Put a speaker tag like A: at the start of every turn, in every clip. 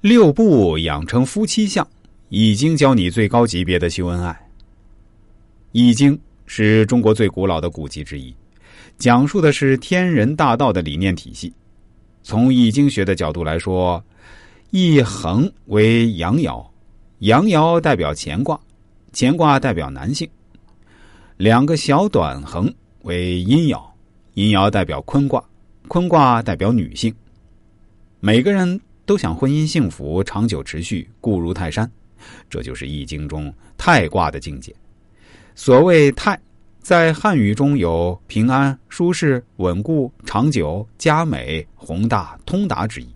A: 六步养成夫妻相，《易经》教你最高级别的秀恩爱。《易经》是中国最古老的古籍之一，讲述的是天人大道的理念体系。从易经学的角度来说，一横为阳爻，阳爻代表乾卦，乾卦代表男性；两个小短横为阴爻，阴爻代表坤卦，坤卦代表女性。每个人。都想婚姻幸福、长久持续、固如泰山，这就是《易经》中泰卦的境界。所谓泰，在汉语中有平安、舒适、稳固、长久、佳美、宏大、通达之意。《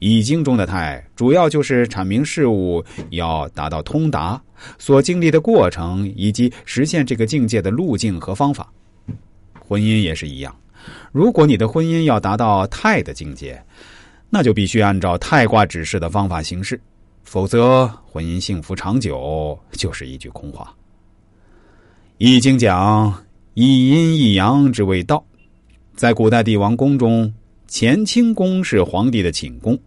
A: 易经》中的泰，主要就是阐明事物要达到通达，所经历的过程以及实现这个境界的路径和方法。婚姻也是一样，如果你的婚姻要达到泰的境界。那就必须按照太卦指示的方法行事，否则婚姻幸福长久就是一句空话。易经讲一阴一阳之谓道，在古代帝王宫中，乾清宫是皇帝的寝宫，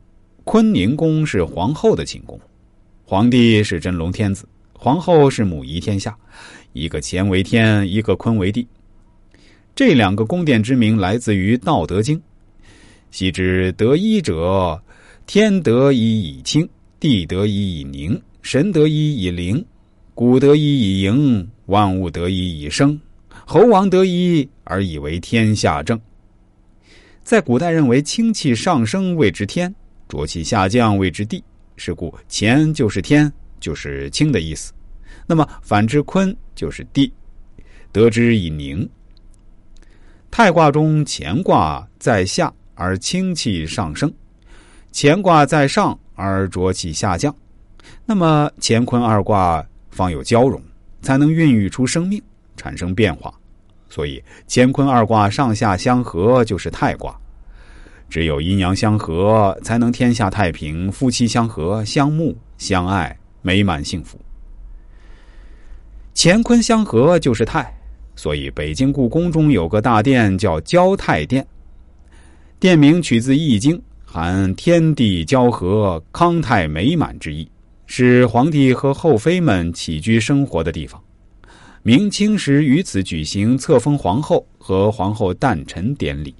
A: 坤宁宫是皇后的寝宫。皇帝是真龙天子，皇后是母仪天下，一个乾为天，一个坤为地。这两个宫殿之名来自于《道德经》。昔之得一者，天得一以清，地得一以宁，神得一以灵，谷得一以盈，万物得一以生，猴王得一而以为天下正。在古代认为清气上升谓之天，浊气下降谓之地，是故乾就是天，就是清的意思。那么反之坤就是地，得之以宁。太卦中乾卦在下。而清气上升，乾卦在上而浊气下降，那么乾坤二卦方有交融，才能孕育出生命，产生变化。所以乾坤二卦上下相合就是太卦。只有阴阳相合，才能天下太平，夫妻相和，相睦相爱，美满幸福。乾坤相合就是太，所以北京故宫中有个大殿叫交泰殿。殿名取自《易经》，含天地交合、康泰美满之意，是皇帝和后妃们起居生活的地方。明清时于此举行册封皇后和皇后诞辰典礼。